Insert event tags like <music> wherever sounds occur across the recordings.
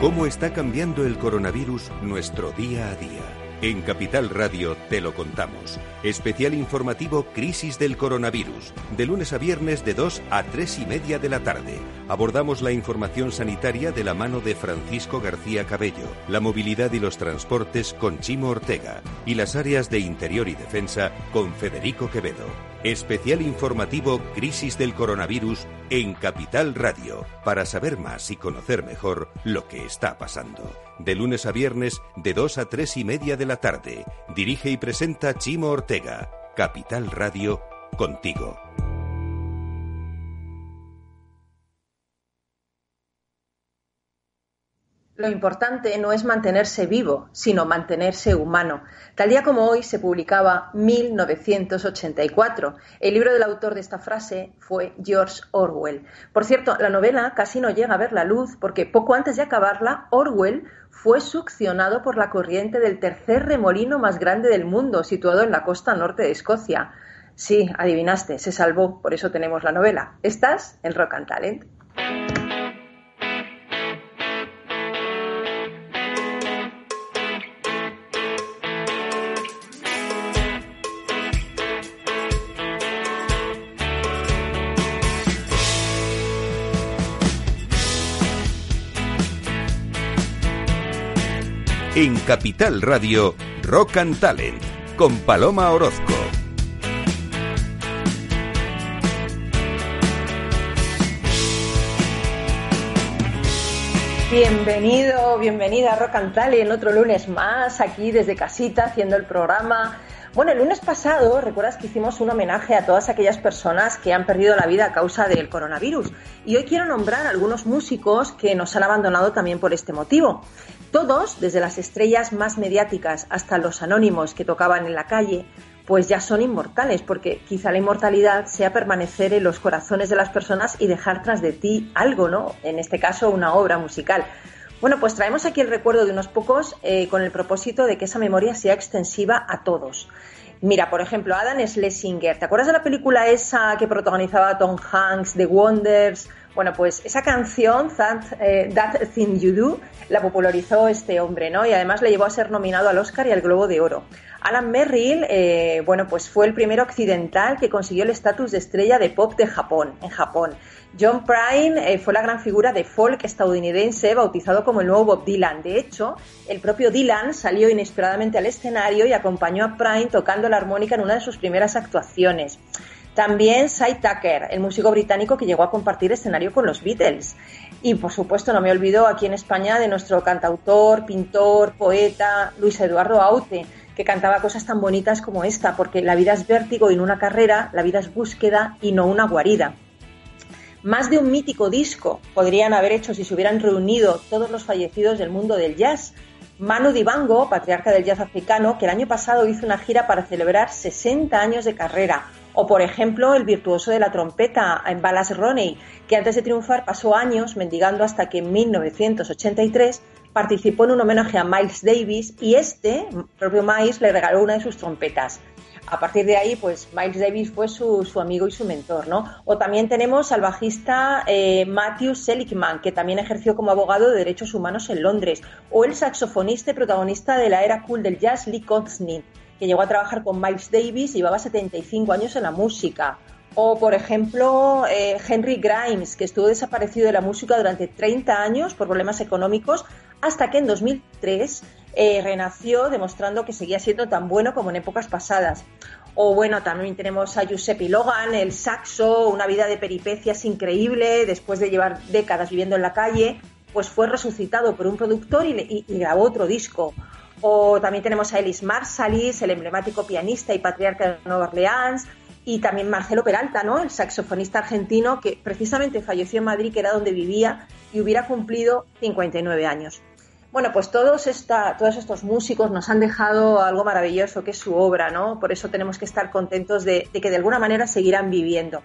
¿Cómo está cambiando el coronavirus nuestro día a día? En Capital Radio te lo contamos. Especial informativo Crisis del Coronavirus. De lunes a viernes de 2 a 3 y media de la tarde. Abordamos la información sanitaria de la mano de Francisco García Cabello, la movilidad y los transportes con Chimo Ortega y las áreas de interior y defensa con Federico Quevedo. Especial informativo Crisis del Coronavirus en Capital Radio, para saber más y conocer mejor lo que está pasando. De lunes a viernes, de 2 a 3 y media de la tarde. Dirige y presenta Chimo Ortega. Capital Radio, contigo. Lo importante no es mantenerse vivo, sino mantenerse humano. Tal día como hoy se publicaba 1984. El libro del autor de esta frase fue George Orwell. Por cierto, la novela casi no llega a ver la luz porque poco antes de acabarla, Orwell fue succionado por la corriente del tercer remolino más grande del mundo, situado en la costa norte de Escocia. Sí, adivinaste, se salvó, por eso tenemos la novela. Estás en Rock and Talent. En Capital Radio, Rock and Talent, con Paloma Orozco. Bienvenido, bienvenida a Rock and Talent, otro lunes más, aquí desde casita haciendo el programa. Bueno, el lunes pasado, recuerdas que hicimos un homenaje a todas aquellas personas que han perdido la vida a causa del coronavirus. Y hoy quiero nombrar algunos músicos que nos han abandonado también por este motivo. Todos, desde las estrellas más mediáticas hasta los anónimos que tocaban en la calle, pues ya son inmortales, porque quizá la inmortalidad sea permanecer en los corazones de las personas y dejar tras de ti algo, ¿no? En este caso, una obra musical. Bueno, pues traemos aquí el recuerdo de unos pocos eh, con el propósito de que esa memoria sea extensiva a todos. Mira, por ejemplo, Adam Schlesinger. ¿Te acuerdas de la película esa que protagonizaba Tom Hanks, The Wonders? Bueno, pues esa canción, eh, That, Thing You Do, la popularizó este hombre, ¿no? Y además le llevó a ser nominado al Oscar y al Globo de Oro. Alan Merrill, eh, bueno, pues fue el primero occidental que consiguió el estatus de estrella de pop de Japón, en Japón. John Prine eh, fue la gran figura de folk estadounidense bautizado como el nuevo Bob Dylan. De hecho, el propio Dylan salió inesperadamente al escenario y acompañó a Prine tocando la armónica en una de sus primeras actuaciones. También Cy Tucker, el músico británico que llegó a compartir escenario con los Beatles. Y por supuesto, no me olvido aquí en España de nuestro cantautor, pintor, poeta, Luis Eduardo Aute, que cantaba cosas tan bonitas como esta, porque la vida es vértigo y no una carrera, la vida es búsqueda y no una guarida. Más de un mítico disco podrían haber hecho si se hubieran reunido todos los fallecidos del mundo del jazz. Manu Dibango, patriarca del jazz africano, que el año pasado hizo una gira para celebrar 60 años de carrera, o, por ejemplo, el virtuoso de la trompeta, en Balas Roney, que antes de triunfar pasó años mendigando hasta que en 1983 participó en un homenaje a Miles Davis y este, propio Miles, le regaló una de sus trompetas. A partir de ahí, pues Miles Davis fue su, amigo y su mentor, ¿no? O también tenemos al bajista eh, Matthew Seligman, que también ejerció como abogado de derechos humanos en Londres, o el saxofonista y protagonista de la era cool del jazz, Lee Kontzny, que llegó a trabajar con Miles Davis y llevaba 75 años en la música. O, por ejemplo, eh, Henry Grimes, que estuvo desaparecido de la música durante 30 años por problemas económicos, hasta que en 2003 eh, renació demostrando que seguía siendo tan bueno como en épocas pasadas. O bueno, también tenemos a Giuseppe Logan, el saxo, una vida de peripecias increíble, después de llevar décadas viviendo en la calle, pues fue resucitado por un productor y grabó otro disco. O también tenemos a Ellis Marsalis, el emblemático pianista y patriarca de Nueva Orleans, y también Marcelo Peralta, ¿no? El saxofonista argentino que precisamente falleció en Madrid, que era donde vivía, y hubiera cumplido 59 años. Bueno, pues todos, esta, todos estos músicos nos han dejado algo maravilloso que es su obra, ¿no? Por eso tenemos que estar contentos de, que de alguna manera seguirán viviendo.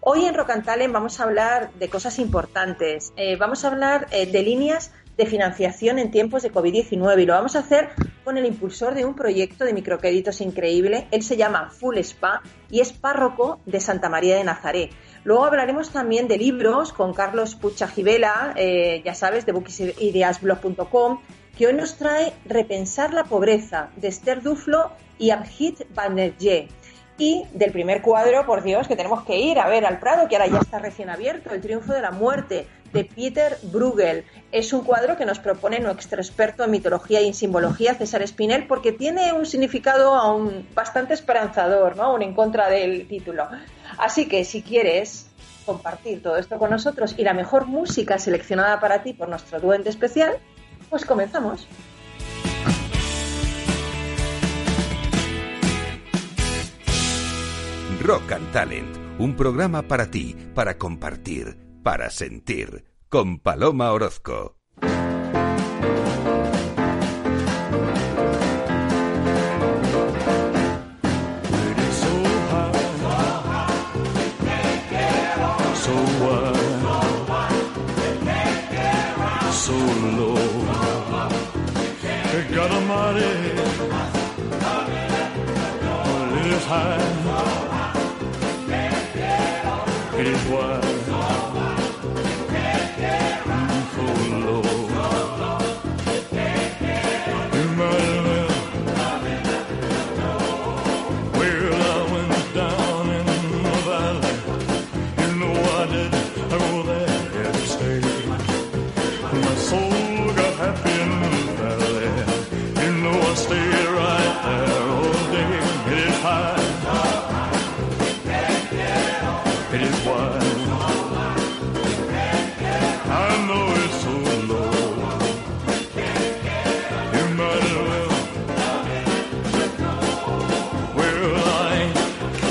Hoy en Rock and vamos a hablar de cosas importantes. Eh, vamos a hablar eh, de líneas de financiación en tiempos de COVID-19 y lo vamos a hacer con el impulsor de un proyecto de microcréditos increíble. Él se llama Full Spa y es párroco de Santa María de Nazaret. Luego hablaremos también de libros con Carlos Pucha eh, ya sabes, de bookideasblog.com, que hoy nos trae Repensar la pobreza de Esther Duflo y Abhit Banerjee. Y del primer cuadro, por Dios, que tenemos que ir a ver al Prado, que ahora ya está recién abierto, El triunfo de la muerte, de Peter Bruegel. Es un cuadro que nos propone nuestro experto en mitología y en simbología, César Espinel, porque tiene un significado aún bastante esperanzador, ¿no? aún en contra del título. Así que si quieres compartir todo esto con nosotros y la mejor música seleccionada para ti por nuestro duende especial, pues comenzamos. Rock and Talent, un programa para ti, para compartir, para sentir, con Paloma Orozco.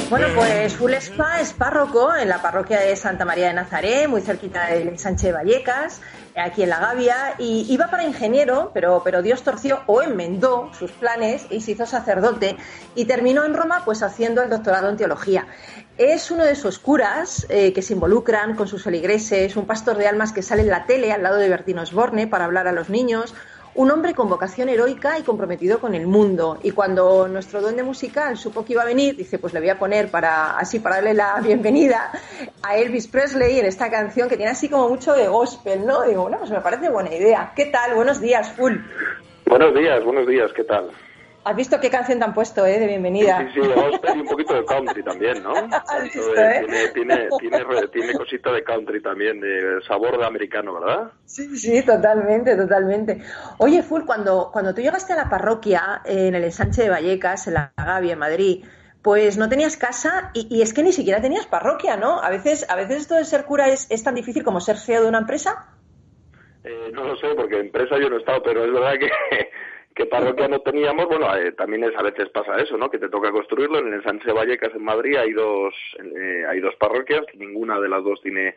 Bueno, pues Full Spa es párroco en la parroquia de Santa María de Nazaret, muy cerquita de Sánchez de Vallecas, aquí en La Gavia, y iba para ingeniero, pero, pero Dios torció o enmendó sus planes y se hizo sacerdote y terminó en Roma pues haciendo el doctorado en teología. Es uno de esos curas eh, que se involucran con sus feligreses, un pastor de almas que sale en la tele al lado de Bertino Osborne para hablar a los niños, un hombre con vocación heroica y comprometido con el mundo. Y cuando nuestro duende musical supo que iba a venir, dice, pues le voy a poner para así para darle la bienvenida a Elvis Presley en esta canción que tiene así como mucho de gospel, ¿no? Digo, bueno, pues me parece buena idea. ¿Qué tal? Buenos días, Full. Buenos días, buenos días, ¿qué tal? ¿Has visto qué canción te han puesto, eh, de bienvenida? Sí, sí, gospel y un poquito de country también, ¿no? <laughs> Eh? tiene, tiene, tiene, cosita de country también, de sabor de americano, ¿verdad? Sí, sí, totalmente, totalmente. Oye, Full, cuando, cuando tú llegaste a la parroquia en el ensanche de Vallecas, en la Gavia, en Madrid, pues no tenías casa y, es que ni siquiera tenías parroquia, ¿no? A veces, a veces esto de ser cura es, es tan difícil como ser CEO de una empresa. Eh, no lo sé, porque empresa yo no he estado, pero es verdad que ¿Qué parroquia no teníamos? Bueno, eh, también es, a veces pasa eso, ¿no? Que te toca construirlo. En el Sánchez Vallecas, en Madrid, hay dos, eh, hay dos parroquias. Ninguna de las dos tiene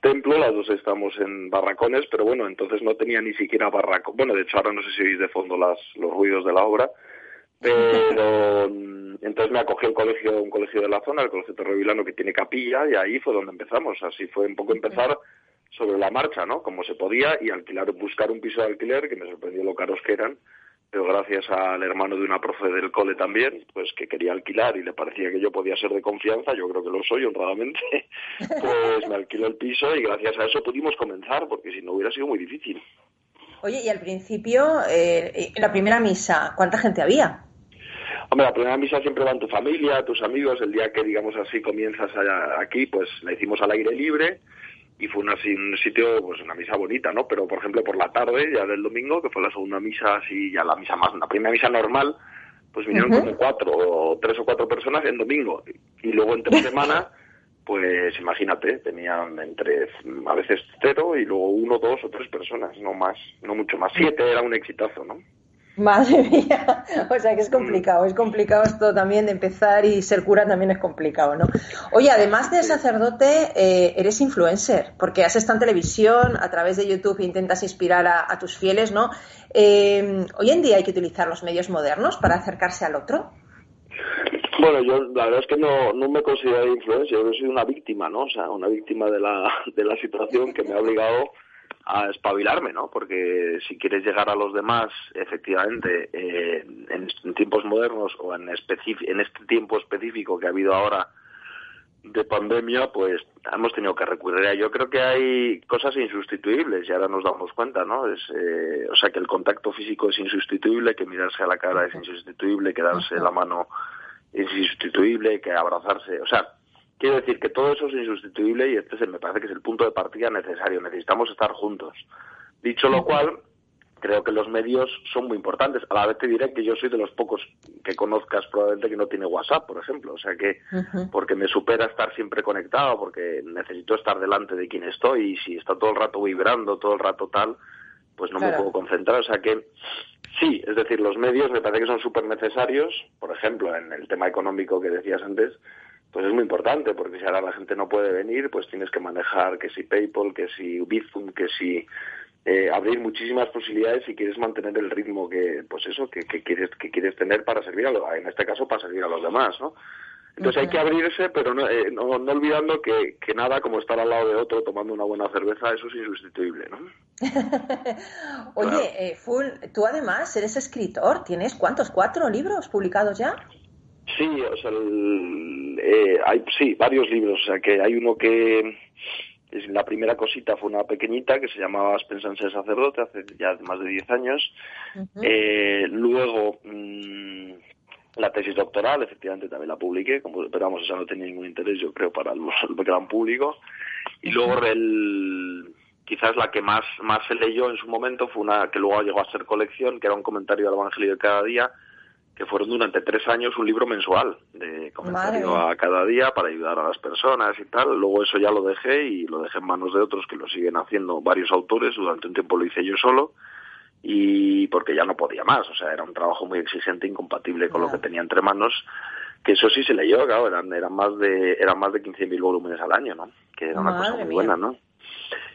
templo, las dos estamos en barracones, pero bueno, entonces no tenía ni siquiera barraco. Bueno, de hecho ahora no sé si oís de fondo las, los ruidos de la obra, pero mm, entonces me acogió el colegio, un colegio de la zona, el colegio Torrevilano que tiene capilla y ahí fue donde empezamos. Así fue un poco empezar sobre la marcha, ¿no? Como se podía y alquilar, buscar un piso de alquiler, que me sorprendió lo caros que eran, pero gracias al hermano de una profe del cole también, pues que quería alquilar y le parecía que yo podía ser de confianza, yo creo que lo soy honradamente, <laughs> pues me alquiló el piso y gracias a eso pudimos comenzar, porque si no hubiera sido muy difícil. Oye, y al principio, eh, la primera misa, ¿cuánta gente había? Hombre, la primera misa siempre va en tu familia, tus amigos, el día que, digamos así, comienzas aquí, pues la hicimos al aire libre, y fue una, un sitio, pues una misa bonita, ¿no? Pero, por ejemplo, por la tarde, ya del domingo, que fue la segunda misa, así, ya la misa más, la primera misa normal, pues vinieron como cuatro, o tres o cuatro personas en domingo. Y luego entre <laughs> semana, pues imagínate, tenían entre, a veces cero, y luego uno, dos o tres personas, no más, no mucho más. Siete era un exitazo, ¿no? Madre mía, <laughs> o sea que es complicado, es complicado esto también de empezar y ser cura también es complicado, ¿no? Oye, además de sacerdote, eh, eres influencer, porque haces en televisión, a través de YouTube intentas inspirar a, tus fieles, ¿no? Eh, hoy en día hay que utilizar los medios modernos para acercarse al otro. Bueno, yo la verdad es que no, no me considero influencer, yo soy una víctima, ¿no? O sea, una víctima de la, de la situación que me ha obligado a espabilarme, ¿no? Porque si quieres llegar a los demás, efectivamente, eh, en, tiempos modernos o en, en este tiempo específico que ha habido ahora de pandemia, pues hemos tenido que recurrir a. Yo creo que hay cosas insustituibles y ahora nos damos cuenta, ¿no? Es, eh, o sea, que el contacto físico es insustituible, que mirarse a la cara es insustituible, que darse la mano es insustituible, que abrazarse, o sea, quiero decir que todo eso es insustituible y este me parece que es el punto de partida necesario. Necesitamos estar juntos. Dicho lo cual, creo que los medios son muy importantes. A la vez te diré que yo soy de los pocos que conozcas probablemente que no tiene WhatsApp, por ejemplo. O sea que, porque me supera estar siempre conectado, porque necesito estar delante de quien estoy y si está todo el rato vibrando, todo el rato tal, pues no me puedo concentrar. O sea que, sí, es decir, los medios me parece que son súper necesarios. Por ejemplo, en el tema económico que decías antes, pues es muy importante, porque si ahora la gente no puede venir, pues tienes que manejar que si PayPal, que si Bizum, que si eh, abrir muchísimas posibilidades si quieres mantener el ritmo que, pues eso, que, quieres que quieres tener para servir a los, en este caso para servir a los demás, ¿no? Entonces hay que abrirse, pero no, eh, no, olvidando que, que, nada como estar al lado de otro tomando una buena cerveza, eso es insustituible, ¿no? <laughs> Oye, eh, Full, tú además eres escritor, ¿tienes cuántos? ¿Cuatro libros publicados ya? Sí, o sea, hay sí, varios libros, o sea que hay uno que la primera cosita fue una pequeñita que se llamaba Pensar ser sacerdote hace ya más de 10 años. eh, luego, mm, la tesis doctoral, efectivamente también la publiqué, como, pero vamos, esa no tenía ningún interés, yo creo, para el, gran público. Y luego, el, quizás la que más, más se leyó en su momento fue una que luego llegó a ser colección, que era un comentario al Evangelio de cada día, que fueron durante tres años un libro mensual de comentario a cada día para ayudar a las personas y tal. Luego eso ya lo dejé y lo dejé en manos de otros que lo siguen haciendo varios autores. Durante un tiempo lo hice yo solo y porque ya no podía más. O sea, era un trabajo muy exigente, incompatible con lo que tenía entre manos. Que eso sí se leyó, claro, eran, eran más de eran más de 15.000 volúmenes al año, ¿no? Que era una cosa muy buena, ¿no?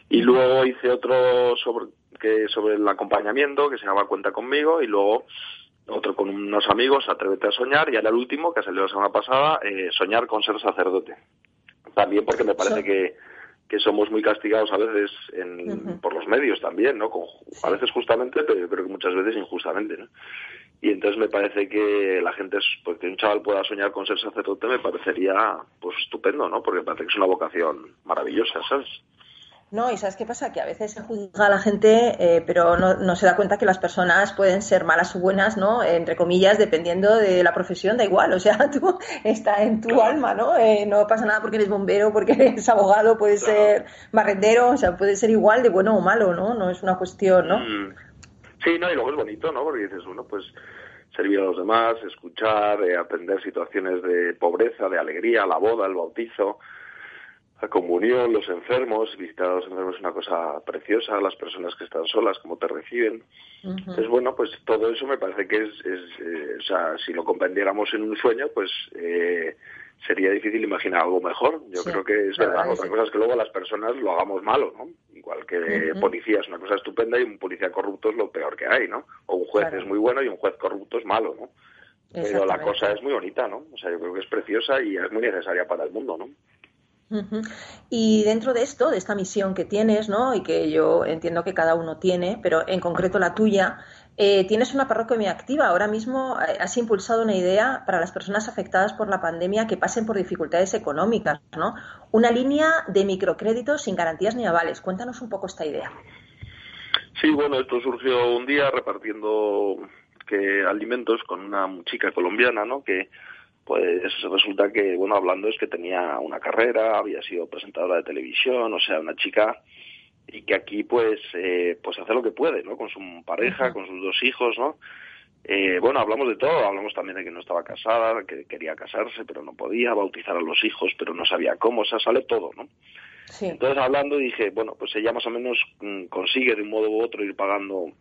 Y luego hice otro sobre que sobre el acompañamiento que se llama Cuenta conmigo y luego otro con unos amigos, Atrévete a soñar, y ahora el último, que salió la semana pasada, eh, Soñar con ser sacerdote. También porque me parece que, que somos muy castigados a veces en, por los medios también, ¿no? a veces justamente, pero yo creo que muchas veces injustamente, ¿no? Y entonces me parece que la gente, pues que un chaval pueda soñar con ser sacerdote me parecería, pues estupendo, ¿no? Porque me parece que es una vocación maravillosa, ¿sabes? No, y ¿sabes qué pasa? Que a veces se juzga a la gente, eh, pero no, no, se da cuenta que las personas pueden ser malas o buenas, ¿no? Entre comillas, dependiendo de la profesión, da igual. O sea, <laughs> tú está en tu alma, ¿no? Eh, no pasa nada porque eres bombero, porque eres abogado, puedes ser barrendero, o sea, puede ser igual de bueno o malo, ¿no? No es una cuestión, ¿no? Mm. Sí, no, y luego es bonito, ¿no? Porque dices, uno, pues servir a los demás, escuchar, eh, aprender situaciones de pobreza, de alegría, la boda, el bautizo la comunión, los enfermos, visitar a los enfermos es una cosa preciosa, las personas que están solas, cómo te reciben. Entonces, bueno, pues todo eso me parece que es, eh, o sea, si lo comprendiéramos en un sueño, pues eh, sería difícil imaginar algo mejor. Yo creo que es verdad. Otra cosa es que luego las personas lo hagamos malo, ¿no? Igual que policía es una cosa estupenda y un policía corrupto es lo peor que hay, ¿no? O un juez es muy bueno y un juez corrupto es malo, ¿no? Pero la cosa es muy bonita, ¿no? O sea, yo creo que es preciosa y es muy necesaria para el mundo, ¿no? Y dentro de esto, de esta misión que tienes, ¿no? Y que yo entiendo que cada uno tiene, pero en concreto la tuya, eh, tienes una parroquia muy activa. Ahora mismo eh, has impulsado una idea para las personas afectadas por la pandemia que pasen por dificultades económicas, ¿no? Una línea de microcréditos sin garantías ni avales. Cuéntanos un poco esta idea. Sí, bueno, esto surgió un día repartiendo que alimentos con una chica colombiana, ¿no? Que pues resulta que, bueno, hablando es que tenía una carrera, había sido presentadora de televisión, o sea, una chica y que aquí pues eh, pues hace lo que puede, ¿no? Con su pareja, con sus dos hijos, ¿no? Eh, bueno, hablamos de todo, hablamos también de que no estaba casada, que quería casarse, pero no podía, bautizar a los hijos, pero no sabía cómo, o sea, sale todo, ¿no? Entonces hablando dije, bueno, pues ella más o menos mm, consigue de un modo u otro ir pagando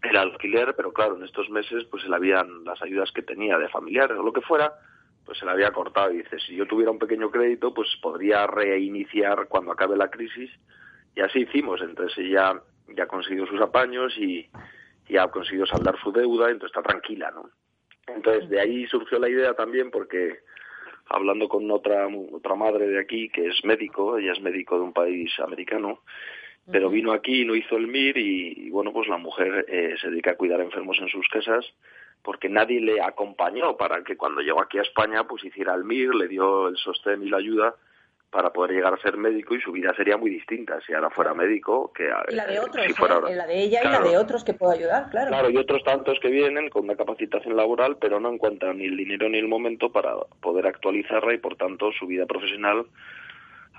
el alquiler, pero claro, en estos meses pues se le habían las ayudas que tenía de familiares o lo que fuera, pues se la había cortado. Y dice, si yo tuviera un pequeño crédito, pues podría reiniciar cuando acabe la crisis. Y así hicimos. Entonces ella ya ha conseguido sus apaños y, ha conseguido saldar su deuda, entonces está tranquila, ¿no? Entonces de ahí surgió la idea también porque hablando con otra otra madre de aquí que es médico, ella es médico de un país americano pero vino aquí y no hizo el MIR y, bueno, pues la mujer eh, se dedica a cuidar enfermos en sus casas porque nadie le acompañó para que cuando llegó aquí a España pues hiciera el MIR, le dio el sostén y la ayuda para poder llegar a ser médico y su vida sería muy distinta si ahora fuera médico que y la de eh, otros, si fuera ¿eh? ahora. la de ella y la de otros que puedo ayudar, claro. Claro, y otros tantos que vienen con una capacitación laboral pero no encuentran ni el dinero ni el momento para poder actualizarla y por tanto su vida profesional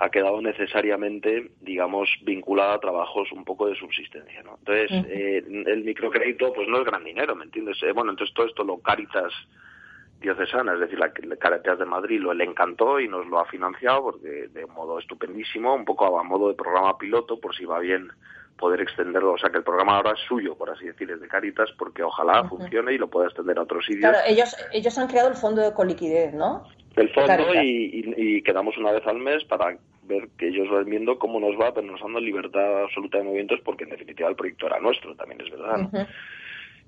ha quedado necesariamente, digamos, vinculada a trabajos un poco de subsistencia, ¿no? Entonces, eh, el microcrédito, pues no es gran dinero, ¿me entiendes? Eh, bueno, entonces todo esto lo Caritas diocesana, es decir, la Caritas de Madrid lo le encantó y nos lo ha financiado porque de modo estupendísimo, un poco a modo de programa piloto, por si va bien poder extenderlo, o sea que el programa ahora es suyo, por así decir, es de Caritas, porque ojalá funcione y lo pueda extender a otros sitios. Claro, ellos, ellos han creado el fondo de coliquidez, ¿no? el fondo y, y- y quedamos una vez al mes para ver que ellos van viendo cómo nos va, pero nos dando libertad absoluta de movimientos porque en definitiva el proyecto era nuestro, también es verdad. ¿no?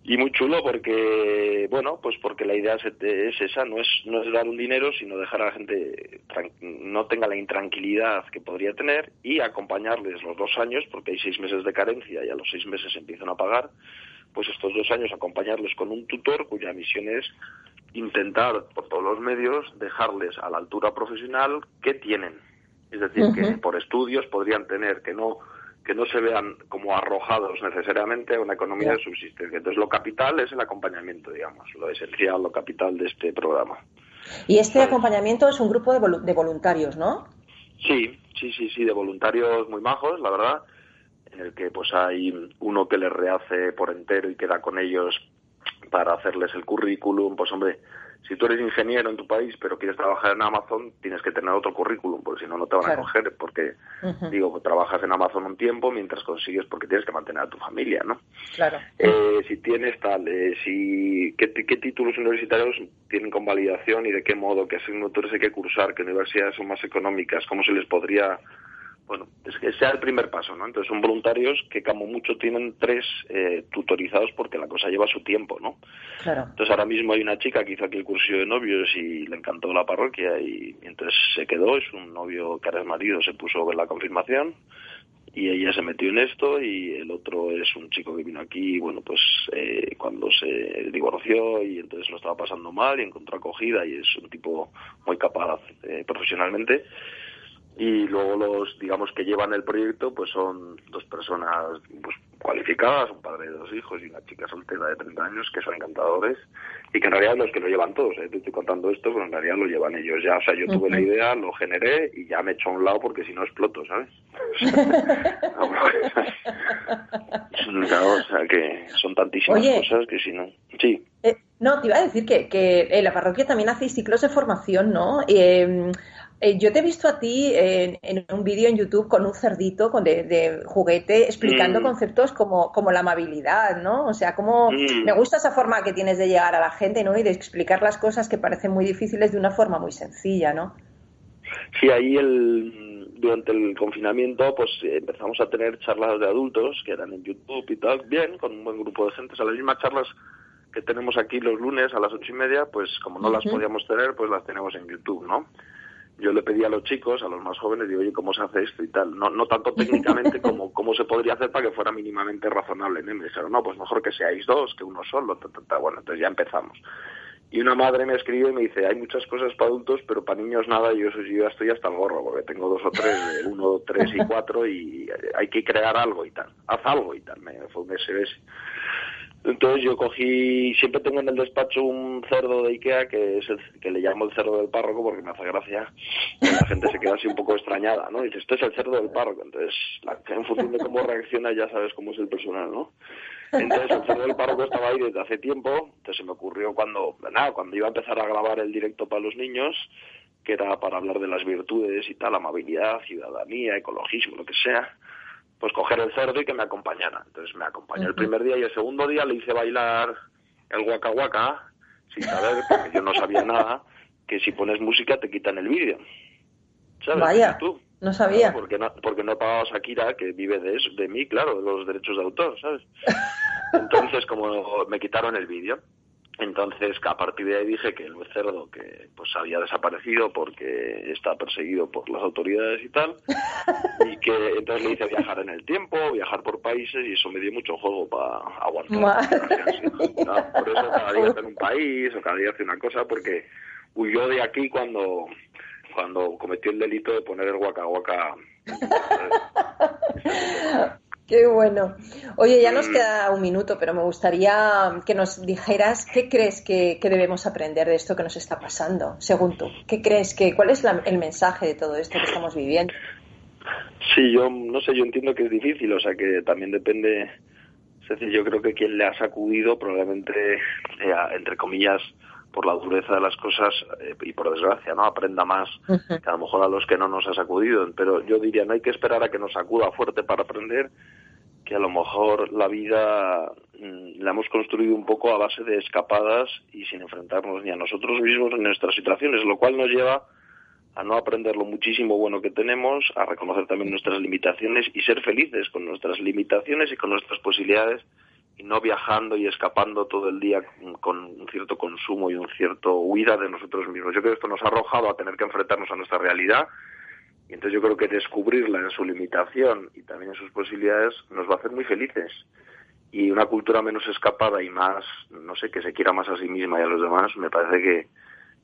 Y muy chulo porque, bueno, pues porque la idea es, es esa, no es, no es dar un dinero, sino dejar a la gente no tenga la intranquilidad que podría tener y acompañarles los dos años, porque hay seis meses de carencia y a los seis meses empiezan a pagar, pues estos dos años acompañarles con un tutor cuya misión es intentar por todos los medios dejarles a la altura profesional que tienen. Es decir, que por estudios podrían tener, que no que no se vean como arrojados necesariamente a una economía de subsistencia. Entonces, lo capital es el acompañamiento, digamos, lo esencial, lo capital de este programa. Y este acompañamiento es un grupo de, de voluntarios, ¿no? Sí, sí, sí, sí, de voluntarios muy majos, la verdad, en el que pues hay uno que les rehace por entero y queda con ellos para hacerles el currículum, pues hombre, si tú eres ingeniero en tu país pero quieres trabajar en Amazon, tienes que tener otro currículum, porque si no, no te van Claro. a coger, porque, digo, pues, trabajas en Amazon un tiempo mientras consigues, porque tienes que mantener a tu familia, ¿no? Claro. Eh, si tienes tal, eh, si qué, qué títulos universitarios tienen convalidación y de qué modo, qué asignaturas hay que cursar, qué universidades son más económicas, cómo se les podría, bueno, es que sea el primer paso, ¿no? Entonces son voluntarios que como mucho tienen tres eh, tutorizados porque la cosa lleva su tiempo, ¿no? Claro. Entonces ahora mismo hay una chica que hizo aquí el cursillo de novios y le encantó la parroquia y entonces se quedó, es un novio que ahora es marido, se puso a ver la confirmación y ella se metió en esto y el otro es un chico que vino aquí, bueno, pues eh, cuando se divorció y entonces lo estaba pasando mal y encontró acogida y es un tipo muy capaz eh, profesionalmente y luego los digamos que llevan el proyecto pues son dos personas pues cualificadas un padre de dos hijos y una chica soltera de 30 años que son encantadores y que en realidad los que lo llevan todos ¿eh? te estoy contando esto pero en realidad lo llevan ellos ya o sea yo tuve la idea lo generé y ya me echo a un lado porque si no exploto ¿sabes? <laughs> claro, o sea que son tantísimas Oye. cosas que si no sí Eh, no, te iba a decir que, que en la parroquia también hacéis ciclos de formación, ¿no? Eh, eh, yo te he visto a ti en, en un vídeo en YouTube con un cerdito con de, de juguete explicando Mm. conceptos como, como la amabilidad, ¿no? O sea, como Mm. me gusta esa forma que tienes de llegar a la gente, ¿no? Y de explicar las cosas que parecen muy difíciles de una forma muy sencilla, ¿no? Sí, ahí el, durante el confinamiento pues empezamos a tener charlas de adultos que eran en YouTube y tal, bien, con un buen grupo de gente. O sea, las mismas charlas que tenemos aquí los lunes a las ocho y media, pues como no las podíamos tener, pues las tenemos en YouTube, ¿no? Yo le pedí a los chicos, a los más jóvenes, digo, oye, ¿cómo se hace esto y tal? No, no tanto <laughs> técnicamente como cómo se podría hacer para que fuera mínimamente razonable. ¿no? Y me dijeron, no, pues mejor que seáis dos, que uno solo. ta, ta, ta. Bueno, entonces ya empezamos. Y una madre me escribe y me dice, hay muchas cosas para adultos, pero para niños nada, y yo, yo ya estoy hasta el gorro, porque tengo dos o tres, de <laughs> uno, tres y cuatro, y hay que crear algo y tal. Haz algo y tal, me fue un SMS. Entonces yo cogí, siempre tengo en el despacho un cerdo de Ikea que es el, que le llamo el cerdo del párroco porque me hace gracia. La gente se queda así un poco extrañada, ¿no? Y dice, esto es el cerdo del párroco. Entonces, la- en función de cómo reacciona ya sabes cómo es el personal, ¿no? Entonces el cerdo del párroco estaba ahí desde hace tiempo, entonces se me ocurrió cuando, nada, cuando iba a empezar a grabar el directo para los niños, que era para hablar de las virtudes y tal, amabilidad, ciudadanía, ecologismo, lo que sea, pues coger el cerdo y que me acompañara. Entonces me acompañó el primer día y el segundo día le hice bailar el guaca guaca, sin saber, porque yo no sabía nada, que si pones música te quitan el vídeo. ¿Sabes? Vaya, Tú. no sabía. Claro, porque no, porque no he pagado a Shakira, que vive de eso, de mí, claro, de los derechos de autor, ¿sabes? <laughs> Entonces, como me quitaron el vídeo. Entonces, a partir de ahí dije que el cerdo que pues había desaparecido porque está perseguido por las autoridades y tal, y que entonces le hice viajar en el tiempo, viajar por países y eso me dio mucho juego para aguantar. por eso cada día en un país o cada día hace una cosa porque huyó de aquí cuando cuando cometió el delito de poner el guaca <laughs> Qué bueno. Oye, ya nos mm. queda un minuto, pero me gustaría que nos dijeras qué crees que, debemos aprender de esto que nos está pasando, según tú. ¿Qué crees que, cuál es el mensaje de todo esto que estamos viviendo? Sí, yo no sé, yo entiendo que es difícil, o sea que también depende. Es decir, yo creo que quien le ha sacudido probablemente, eh, entre comillas, por la dureza de las cosas eh, y por desgracia, ¿no? Aprenda más que a lo mejor a los que no nos ha sacudido. Pero yo diría, no hay que esperar a que nos sacuda fuerte para aprender, que a lo mejor la vida mm, la hemos construido un poco a base de escapadas y sin enfrentarnos ni a nosotros mismos ni a nuestras situaciones, lo cual nos lleva a no aprender lo muchísimo bueno que tenemos, a reconocer también nuestras limitaciones y ser felices con nuestras limitaciones y con nuestras posibilidades y no viajando y escapando todo el día con un cierto consumo y un cierto huida de nosotros mismos. Yo creo que esto nos ha arrojado a tener que enfrentarnos a nuestra realidad y entonces yo creo que descubrirla en su limitación y también en sus posibilidades nos va a hacer muy felices. Y una cultura menos escapada y más, no sé, que se quiera más a sí misma y a los demás, me parece que,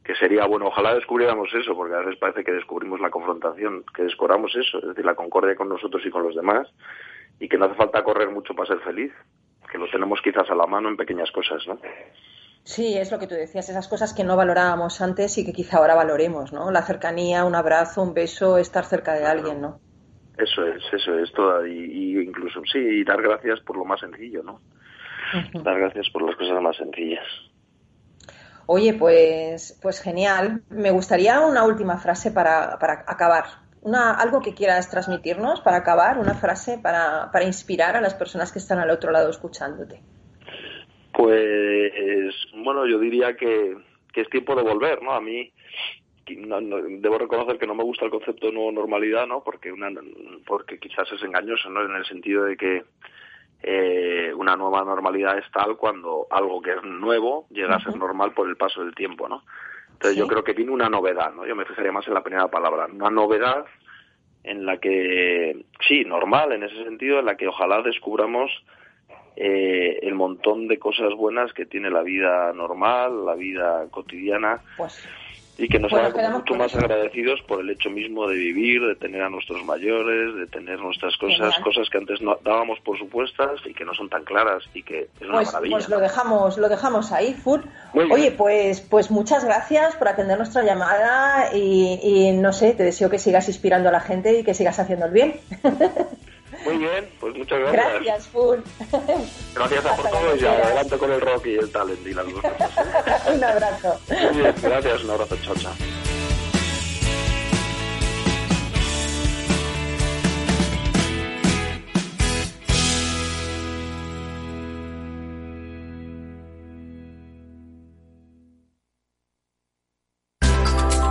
que sería bueno. Ojalá descubriéramos eso, porque a veces parece que descubrimos la confrontación, que descubramos eso, es decir, la concordia con nosotros y con los demás, y que no hace falta correr mucho para ser feliz, que lo tenemos quizás a la mano en pequeñas cosas, ¿no? Sí, es lo que tú decías, esas cosas que no valorábamos antes y que quizá ahora valoremos, ¿no? La cercanía, un abrazo, un beso, estar cerca de alguien, ¿no? Eso es, eso es todo. Y, incluso, sí, y dar gracias por lo más sencillo, ¿no? Dar gracias por las cosas más sencillas. Oye, pues, pues genial. Me gustaría una última frase para, para acabar. Una, algo que quieras transmitirnos para acabar, una frase para, para inspirar a las personas que están al otro lado escuchándote. Pues, bueno, yo diría que, es tiempo de volver, ¿no? A mí debo reconocer que no me gusta el concepto de nueva normalidad, ¿no? Porque, una, porque quizás es engañoso, ¿no? En el sentido de que eh, una nueva normalidad es tal cuando algo que es nuevo llega a ser normal por el paso del tiempo, ¿no? Entonces yo creo que viene una novedad, ¿no? Yo me fijaría más en la primera palabra, una novedad en la que, sí, normal en ese sentido, en la que ojalá descubramos eh, el montón de cosas buenas que tiene la vida normal, la vida cotidiana. Pues, y que nos haga mucho más agradecidos por el hecho mismo de vivir, de tener a nuestros mayores, de tener nuestras cosas, cosas que antes no dábamos por supuestas y que no son tan claras y que es una pues, maravilla. Pues lo dejamos, lo dejamos ahí, full. Oye, pues, pues muchas gracias por atender nuestra llamada y, y no sé, te deseo que sigas inspirando a la gente y que sigas haciendo el bien. <laughs> Muy bien, pues muchas gracias. Gracias, Full. Gracias a por todo y adelante con el rock y el talent y las cosas. <laughs> un abrazo. Muy bien, gracias, un abrazo, chao, chao.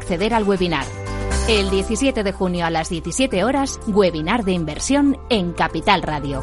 acceder al webinar. El 17 de junio a las 17 horas, webinar de inversión en Capital Radio.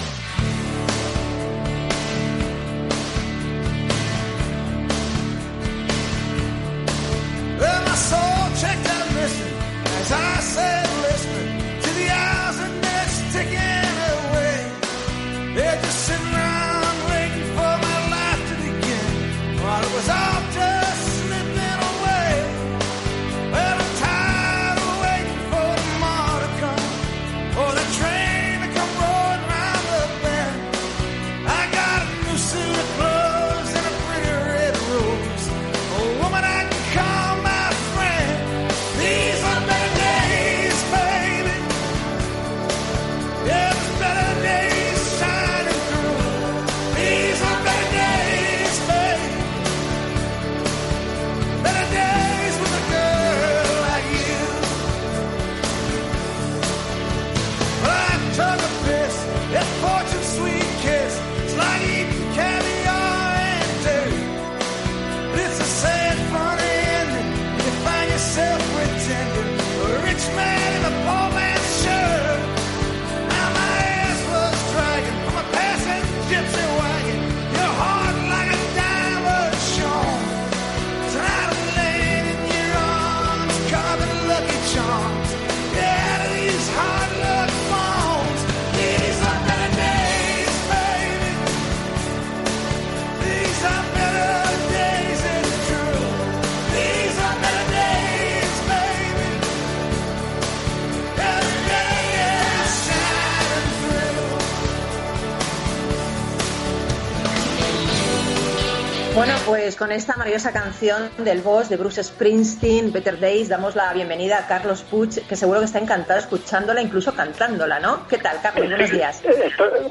Con esta maravillosa canción del boss de Bruce Springsteen, Better Days, damos la bienvenida a Carlos Puch, que seguro que está encantado escuchándola, incluso cantándola, ¿no? ¿Qué tal, Carlos? Buenos días.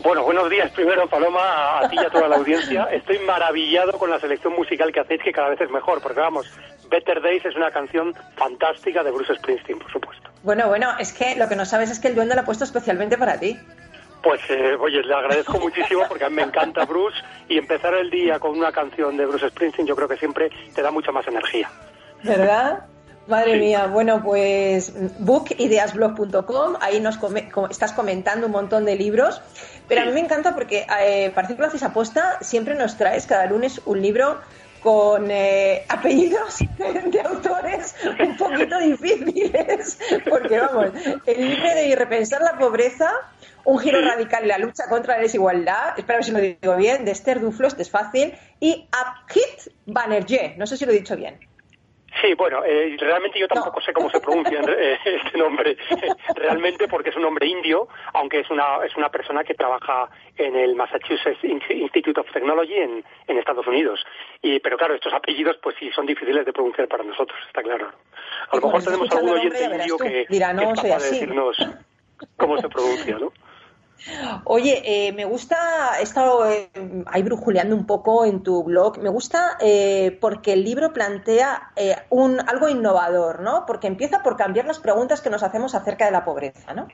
bueno, buenos días primero, Paloma, a ti y a toda la audiencia. <laughs> Estoy maravillado con la selección musical que hacéis, que cada vez es mejor, porque vamos, Better Days es una canción fantástica de Bruce Springsteen, por supuesto. Bueno, bueno, es que lo que no sabes es que el duende lo ha puesto especialmente para ti. Pues eh, oye, le agradezco muchísimo porque a mí me encanta Bruce y empezar el día con una canción de Bruce Springsteen yo creo que siempre te da mucha más energía. ¿Verdad? Madre mía, bueno, pues bookideasblog.com, ahí nos estás comentando un montón de libros, pero a mí me encanta porque eh, parece que lo haces aposta, siempre nos traes cada lunes un libro con eh, apellidos de autores un poquito difíciles, porque vamos, el libro de repensar la pobreza un giro radical en la lucha contra la desigualdad, espero si lo digo bien, de Esther Duflo, este es fácil, y Abhit Banerjee, no sé si lo he dicho bien. Sí, bueno, eh, realmente yo tampoco sé cómo se pronuncia <laughs> eh, este nombre, <laughs> realmente porque es un nombre indio, aunque es una, es una persona que trabaja en el Massachusetts Institute of Technology en, en Estados Unidos. Y, pero claro, estos apellidos pues sí son difíciles de pronunciar para nosotros, está claro. A lo mejor tenemos algún oyente indio que, Dirá, no, que es de decirnos cómo se pronuncia, ¿no? Oye, eh, me gusta, he estado eh, ahí brujuleando un poco en tu blog, me gusta eh, porque el libro plantea un, algo innovador, ¿no? Porque empieza por cambiar las preguntas que nos hacemos acerca de la pobreza, ¿no?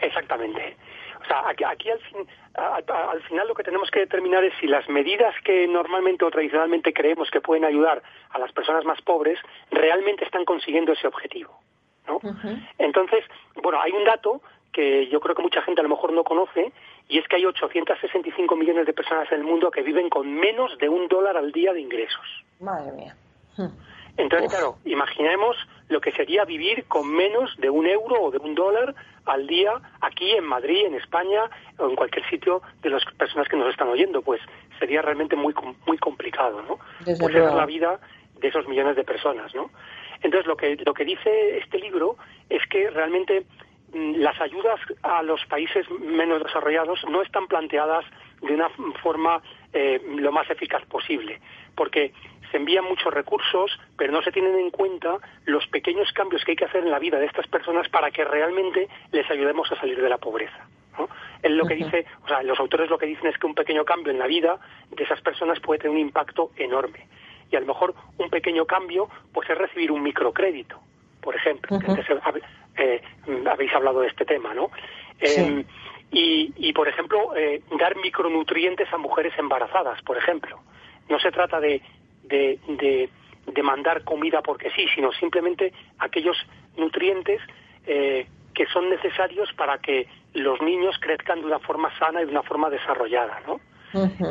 Exactamente. O sea, aquí, al, fin, al final lo que tenemos que determinar es si las medidas que normalmente o tradicionalmente creemos que pueden ayudar a las personas más pobres realmente están consiguiendo ese objetivo. ¿no? Entonces, bueno, hay un dato que yo creo que mucha gente a lo mejor no conoce, y es que hay 865 millones de personas en el mundo que viven con menos de un dólar al día de ingresos. Madre mía. Entonces, claro, imaginemos lo que sería vivir con menos de un euro o de un dólar al día aquí en Madrid, en España o en cualquier sitio de las personas que nos están oyendo. Pues sería realmente muy muy complicado, ¿no? pues la vida de esos millones de personas, ¿no? Entonces, lo que, lo que dice este libro es que realmente las ayudas a los países menos desarrollados no están planteadas de una forma eh, lo más eficaz posible, porque se envían muchos recursos, pero no se tienen en cuenta los pequeños cambios que hay que hacer en la vida de estas personas para que realmente les ayudemos a salir de la pobreza. ¿no? lo que dice, o sea, los autores lo que dicen es que un pequeño cambio en la vida de esas personas puede tener un impacto enorme. Y a lo mejor un pequeño cambio pues es recibir un microcrédito, por ejemplo. Eh, habéis hablado de este tema, ¿no? Em, y, y, por ejemplo, eh, dar micronutrientes a mujeres embarazadas, por ejemplo. No se trata de, de, de, mandar comida porque sí, sino simplemente aquellos nutrientes eh, que son necesarios para que los niños crezcan de una forma sana y de una forma desarrollada, ¿no?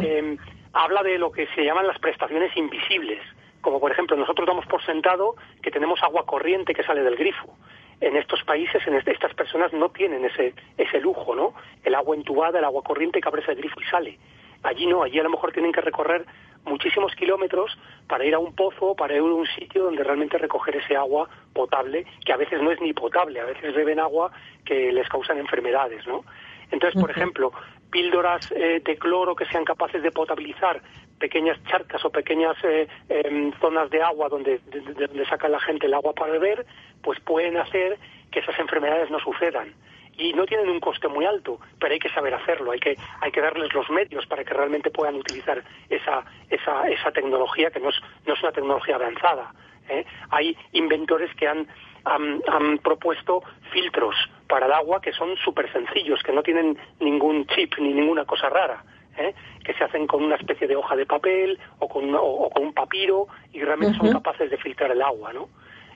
Em, habla de lo que se llaman las prestaciones invisibles, como por ejemplo nosotros damos por sentado que tenemos agua corriente que sale del grifo. En estos países, en estas personas no tienen ese, ese lujo, ¿no? El agua entubada, el agua corriente que abre ese grifo y sale. Allí no, allí a lo mejor tienen que recorrer muchísimos kilómetros para ir a un pozo, para ir a un sitio donde realmente recoger ese agua potable, que a veces no es ni potable, a veces beben agua que les causan enfermedades, ¿no? Entonces, por ejemplo, píldoras eh, de cloro que sean capaces de potabilizar pequeñas charcas o pequeñas eh, em, zonas de agua donde, donde saca la gente el agua para beber, pues pueden hacer que esas enfermedades no sucedan y no tienen un coste muy alto, pero hay que saber hacerlo, hay que, hay que darles los medios para que realmente puedan utilizar esa, esa, esa tecnología que no es, no es una tecnología avanzada. ¿eh? Hay inventores que han, han, propuesto filtros para el agua que son súper sencillos, que no tienen ningún chip ni ninguna cosa rara. ¿Eh? que se hacen con una especie de hoja de papel o con, o, con un papiro y realmente son capaces de filtrar el agua, ¿no?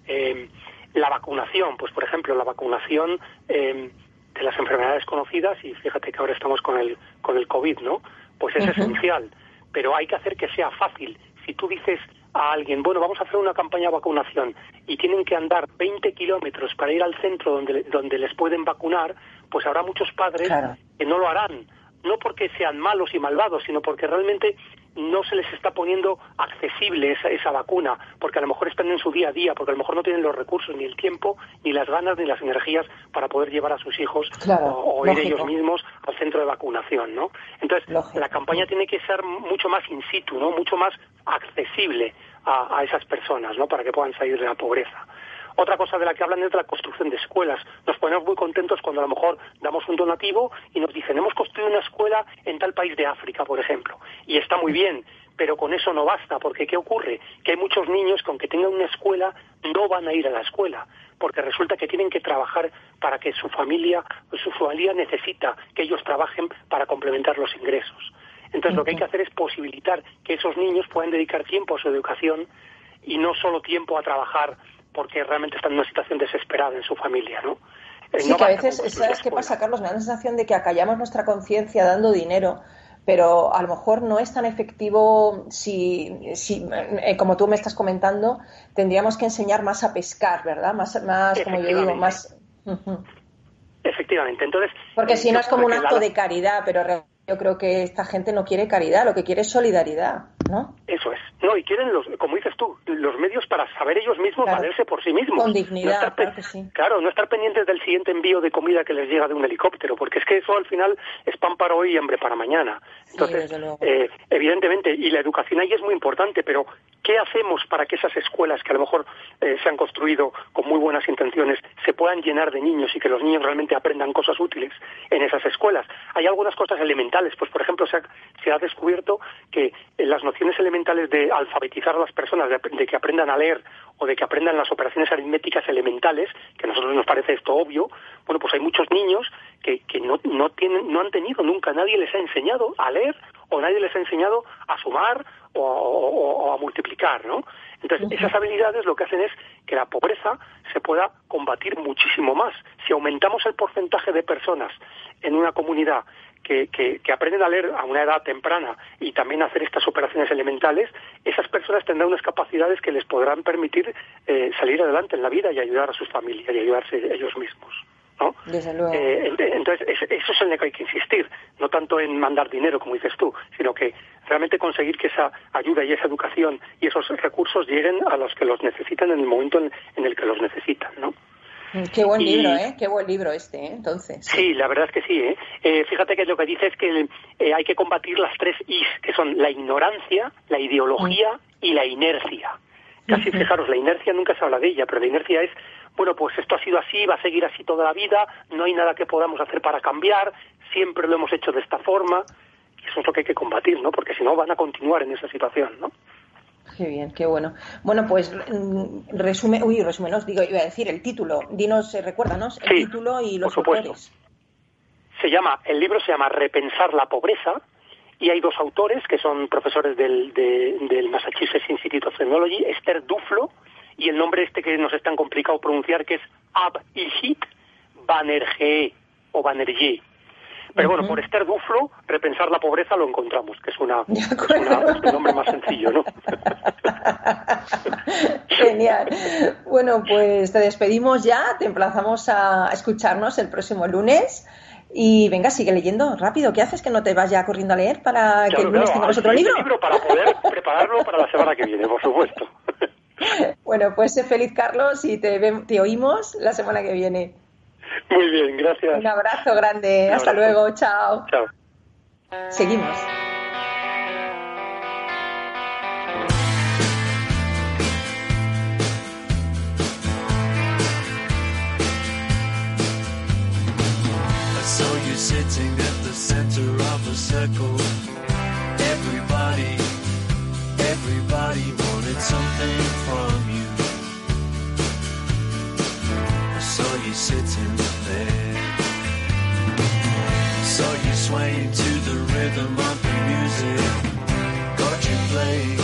Eh, la vacunación, pues por ejemplo, la vacunación eh, de las enfermedades conocidas y fíjate que ahora estamos con el con el COVID, ¿no? Pues es esencial, pero hay que hacer que sea fácil. Si tú dices a alguien, bueno, vamos a hacer una campaña de vacunación y tienen que andar 20 kilómetros para ir al centro donde, donde les pueden vacunar, pues habrá muchos padres que no lo harán no porque sean malos y malvados, sino porque realmente no se les está poniendo accesible esa, esa, vacuna, porque a lo mejor están en su día a día, porque a lo mejor no tienen los recursos, ni el tiempo, ni las ganas, ni las energías para poder llevar a sus hijos o, ir ellos mismos al centro de vacunación, ¿no? Entonces, la campaña tiene que ser mucho más in situ, ¿no? Mucho más accesible a, a esas personas, ¿no? Para que puedan salir de la pobreza. Otra cosa de la que hablan es de la construcción de escuelas. Nos ponemos muy contentos cuando a lo mejor damos un donativo y nos dicen, hemos construido una escuela en tal país de África, por ejemplo. Y está muy bien, pero con eso no basta, porque ¿qué ocurre? Que hay muchos niños que aunque tengan una escuela, no van a ir a la escuela, porque resulta que tienen que trabajar para que su familia, su familia necesita que ellos trabajen para complementar los ingresos. Entonces lo que hay que hacer es posibilitar que esos niños puedan dedicar tiempo a su educación y no solo tiempo a trabajar porque realmente están en una situación desesperada en su familia, ¿no? Eh, sí, que a veces, ¿sabes qué pasa, Carlos? Me da la sensación de que acallamos nuestra conciencia dando dinero, pero a lo mejor no es tan efectivo si, si eh, como tú me estás comentando, tendríamos que enseñar más a pescar, ¿verdad? Más, más como yo digo, más... Efectivamente, entonces... Porque si no es como un acto de caridad, pero yo creo que esta gente no quiere caridad, lo que quiere es solidaridad, ¿no? Eso es. No, y quieren, los, como dices tú, los medios para saber ellos mismos valerse por sí mismos. Con dignidad, claro que sí. Claro, no estar pendientes del siguiente envío de comida que les llega de un helicóptero, porque es que eso al final es pan para hoy y hambre para mañana. Entonces, eh, evidentemente, y la educación ahí es muy importante, pero ¿qué hacemos para que esas escuelas que a lo mejor eh, se han construido con muy buenas intenciones se puedan llenar de niños y que los niños realmente aprendan cosas útiles en esas escuelas? Hay algunas cosas elementales, pues por ejemplo se ha, se ha descubierto que las nociones elementales de alfabetizar a las personas, de, que aprendan a leer o de que aprendan las operaciones aritméticas elementales, que a nosotros nos parece esto obvio, bueno, pues hay muchos niños que, que no, no, tienen, no han tenido nunca, nadie les ha enseñado a leer o nadie les ha enseñado a sumar o, a multiplicar, ¿no? Entonces, esas habilidades lo que hacen es que la pobreza se pueda combatir muchísimo más. Si aumentamos el porcentaje de personas en una comunidad que, que, aprenden a leer a una edad temprana y también hacer estas operaciones elementales, esas personas tendrán unas capacidades que les podrán permitir eh, salir adelante en la vida y ayudar a sus familias y ayudarse ellos mismos. ¿no? Eh, entonces, eso es en lo que hay que insistir, no tanto en mandar dinero, como dices tú, sino que realmente conseguir que esa ayuda y esa educación y esos recursos lleguen a los que los necesitan en el momento en, el que los necesitan, ¿no? Mm, qué buen libro, ¿eh? Qué buen libro este, ¿eh? Entonces. Sí, la verdad es que sí, ¿eh? eh fíjate que lo que dice es que eh, hay que combatir las tres Is, que son la ignorancia, la ideología y la inercia. Casi, fijaros, la inercia nunca se habla de ella, pero la inercia es, bueno, pues esto ha sido así, va a seguir así toda la vida, no hay nada que podamos hacer para cambiar, siempre lo hemos hecho de esta forma, y eso es lo que hay que combatir, ¿no? Porque si no van a continuar en esa situación, ¿no? Qué bien, qué bueno. Bueno, pues mm, resume, uy, resumen, os digo, iba a decir el título. Dinos, eh, recuérdanos el título y los autores. Se llama, el libro se llama Repensar la pobreza y hay dos autores que son profesores del, del Massachusetts Institute of Technology, Esther Duflo y el nombre este que nos es tan complicado pronunciar que es Ab Ilhit Banerjee o Banerjee. Pero bueno, por Esther Duflo, repensar la pobreza lo encontramos, que es, una, un nombre más sencillo, ¿no? <laughs> Genial. Bueno, pues te despedimos ya, te emplazamos a escucharnos el próximo lunes. Y venga, sigue leyendo rápido. ¿Qué haces que no te vas ya corriendo a leer para que el lunes tengamos otro libro? libro para poder <laughs> prepararlo para la semana que viene, por supuesto. Bueno, pues sé feliz, Carlos, y te, te oímos la semana que viene. Muy bien, gracias. Un abrazo grande. Hasta luego. Chao. Chao. Seguimos. sitting at the center of a circle. Everybody, everybody wanted something from you. You sitting there. I saw you swaying to the rhythm of the music. Got you playing,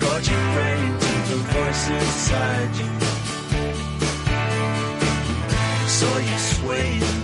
got you praying to the voice inside you. Saw you swaying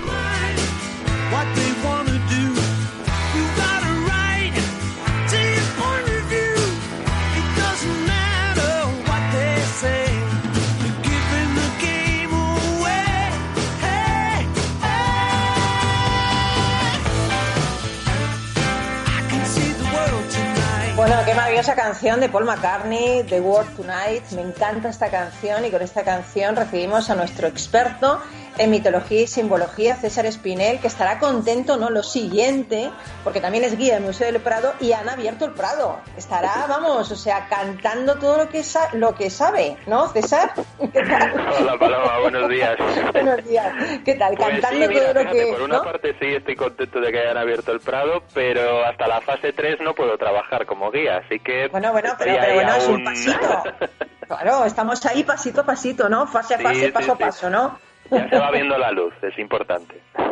Maravillosa canción de Paul McCartney, The World Tonight. Me encanta esta canción y con esta canción recibimos a nuestro experto en mitología y simbología, César Espinel, que estará contento, ¿no? Lo siguiente, porque también es guía del Museo del Prado y han abierto el Prado. Estará, vamos, o sea, cantando todo lo que, lo que sabe, ¿no, César? <laughs> Hola, Paloma, buenos días. <laughs> buenos días. ¿Qué tal? Pues cantando todo lo que... Por una parte sí estoy contento de que hayan abierto el Prado, pero hasta la fase 3 no puedo trabajar como guía, así que... Bueno, bueno, pero, bueno, es un pasito. <laughs> Claro, estamos ahí pasito a pasito, ¿no? Fase a fase, paso a paso, ¿no? Ya se va viendo la luz, es importante. <laughs>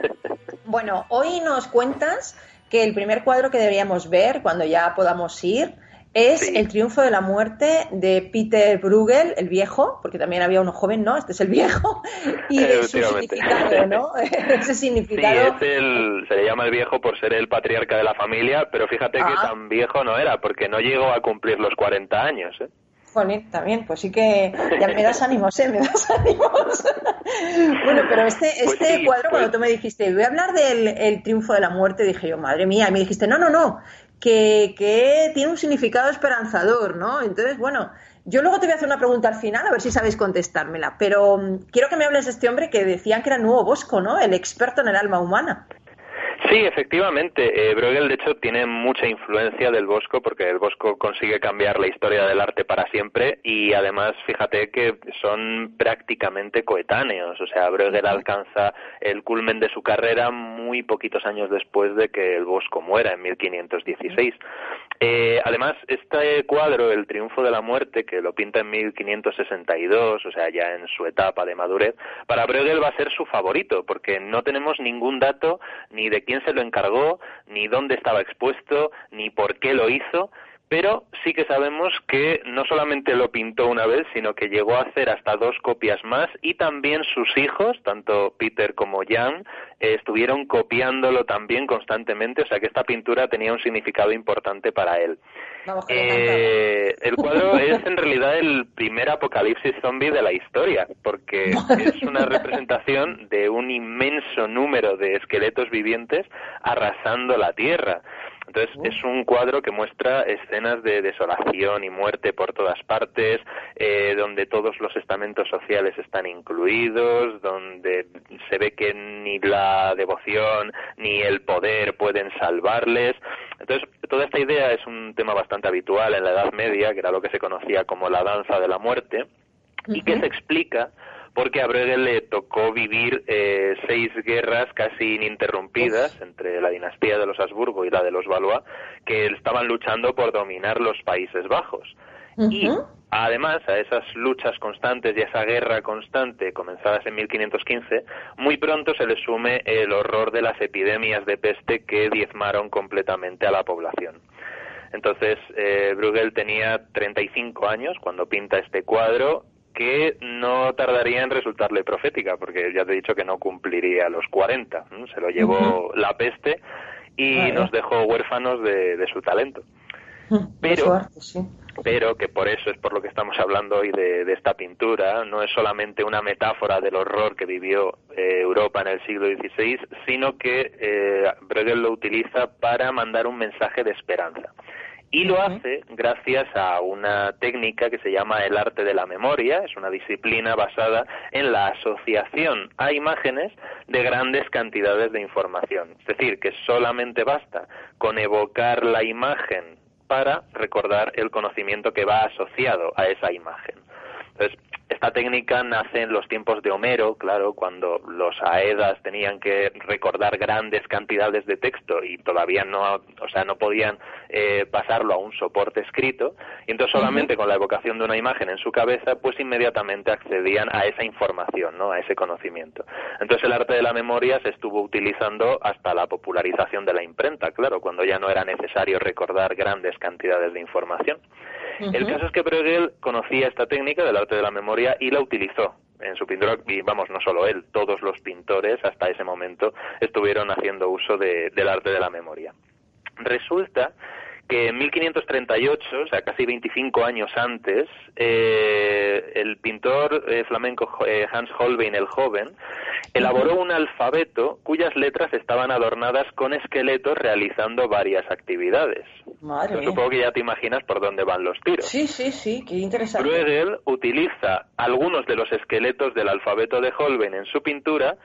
Bueno, hoy nos cuentas que el primer cuadro que deberíamos ver cuando ya podamos ir es El triunfo de la muerte de Peter Bruegel, el viejo, porque también había uno joven, ¿no? Este es el viejo, <laughs> y su significado, ¿no? <laughs> Ese significado. Sí, el, se le llama el viejo por ser el patriarca de la familia, pero fíjate que ah. tan viejo no era, porque no llegó a cumplir los 40 años, ¿eh? También, pues sí que ya me das ánimos, ¿eh? Me das ánimos. <laughs> bueno, pero este, pues este cuadro, cuando pues tú me dijiste, voy a hablar del triunfo de la muerte, dije yo, madre mía, y me dijiste, no, no, no, que, que tiene un significado esperanzador, ¿no? Entonces, bueno, yo luego te voy a hacer una pregunta al final, a ver si sabéis contestármela, pero mm, quiero que me hables de este hombre que decían que era nuevo Bosco, ¿no? El experto en el alma humana. Sí, efectivamente. Eh, Bruegel, de hecho, tiene mucha influencia del Bosco porque el Bosco consigue cambiar la historia del arte para siempre y además, fíjate que son prácticamente coetáneos. O sea, Bruegel alcanza el culmen de su carrera muy poquitos años después de que el Bosco muera, en 1516. Eh, además, este cuadro, El Triunfo de la Muerte, que lo pinta en 1562, o sea, ya en su etapa de madurez, para Bruegel va a ser su favorito porque no tenemos ningún dato ni de quién se lo encargó, ni dónde estaba expuesto, ni por qué lo hizo, pero sí que sabemos que no solamente lo pintó una vez, sino que llegó a hacer hasta dos copias más y también sus hijos, tanto Peter como Jan, eh, estuvieron copiándolo también constantemente, o sea que esta pintura tenía un significado importante para él. Eh, el cuadro <laughs> es en realidad el primer apocalipsis zombie de la historia, porque <laughs> es una representación de un inmenso número de esqueletos vivientes arrasando la Tierra. Entonces es un cuadro que muestra escenas de desolación y muerte por todas partes, eh, donde todos los estamentos sociales están incluidos, donde se ve que ni la devoción ni el poder pueden salvarles. Entonces toda esta idea es un tema bastante habitual en la Edad Media, que era lo que se conocía como la danza de la muerte, y que se explica porque a Bruegel le tocó vivir eh, seis guerras casi ininterrumpidas entre la dinastía de los Habsburgo y la de los Valois, que estaban luchando por dominar los Países Bajos. Y además a esas luchas constantes y a esa guerra constante comenzadas en 1515, muy pronto se le sume el horror de las epidemias de peste que diezmaron completamente a la población. Entonces, eh, Bruegel tenía 35 años cuando pinta este cuadro que no tardaría en resultarle profética, porque ya te he dicho que no cumpliría los 40. Se lo llevó la peste y nos dejó huérfanos de, su talento. Pero, pero que por eso es por lo que estamos hablando hoy de, esta pintura, no es solamente una metáfora del horror que vivió eh, Europa en el siglo XVI, sino que eh, Bruegel lo utiliza para mandar un mensaje de esperanza y lo hace gracias a una técnica que se llama el arte de la memoria, es una disciplina basada en la asociación a imágenes de grandes cantidades de información. Es decir, que solamente basta con evocar la imagen para recordar el conocimiento que va asociado a esa imagen. Entonces, esta técnica nace en los tiempos de Homero, claro, cuando los aedas tenían que recordar grandes cantidades de texto y todavía no, o sea, no podían eh, pasarlo a un soporte escrito, y entonces solamente con la evocación de una imagen en su cabeza, pues inmediatamente accedían a esa información, ¿no? A ese conocimiento. Entonces el arte de la memoria se estuvo utilizando hasta la popularización de la imprenta, claro, cuando ya no era necesario recordar grandes cantidades de información. El caso es que Bruegel conocía esta técnica del arte de la memoria y la utilizó en su pintura, y vamos, no solo él, todos los pintores hasta ese momento estuvieron haciendo uso del arte de la memoria. Resulta que en 1538, o sea, casi 25 años antes, eh, el pintor eh, flamenco eh, Hans Holbein el Joven elaboró un alfabeto cuyas letras estaban adornadas con esqueletos realizando varias actividades. Madre Supongo que ya te imaginas por dónde van los tiros. Sí, sí, sí, qué interesante. Bruegel utiliza algunos de los esqueletos del alfabeto de Holbein en su pintura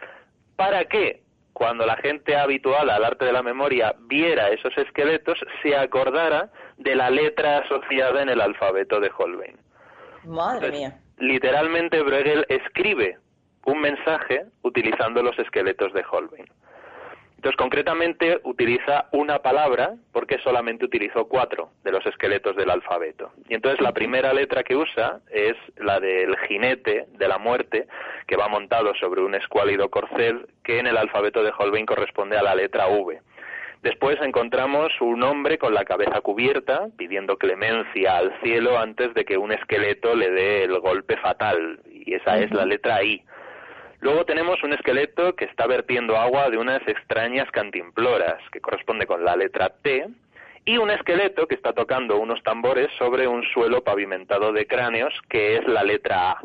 para que cuando la gente habituada al arte de la memoria viera esos esqueletos, se acordara de la letra asociada en el alfabeto de Holbein. Madre mía. Literalmente Bruegel escribe un mensaje utilizando los esqueletos de Holbein. Entonces, concretamente utiliza una palabra porque solamente utilizó cuatro de los esqueletos del alfabeto. Y entonces la primera letra que usa es la del jinete de la muerte, que va montado sobre un escuálido corcel, que en el alfabeto de Holbein corresponde a la letra V. Después encontramos un hombre con la cabeza cubierta, pidiendo clemencia al cielo antes de que un esqueleto le dé el golpe fatal, y esa es la letra I. Luego tenemos un esqueleto que está vertiendo agua de unas extrañas cantimploras, que corresponde con la letra T, y un esqueleto que está tocando unos tambores sobre un suelo pavimentado de cráneos, que es la letra A.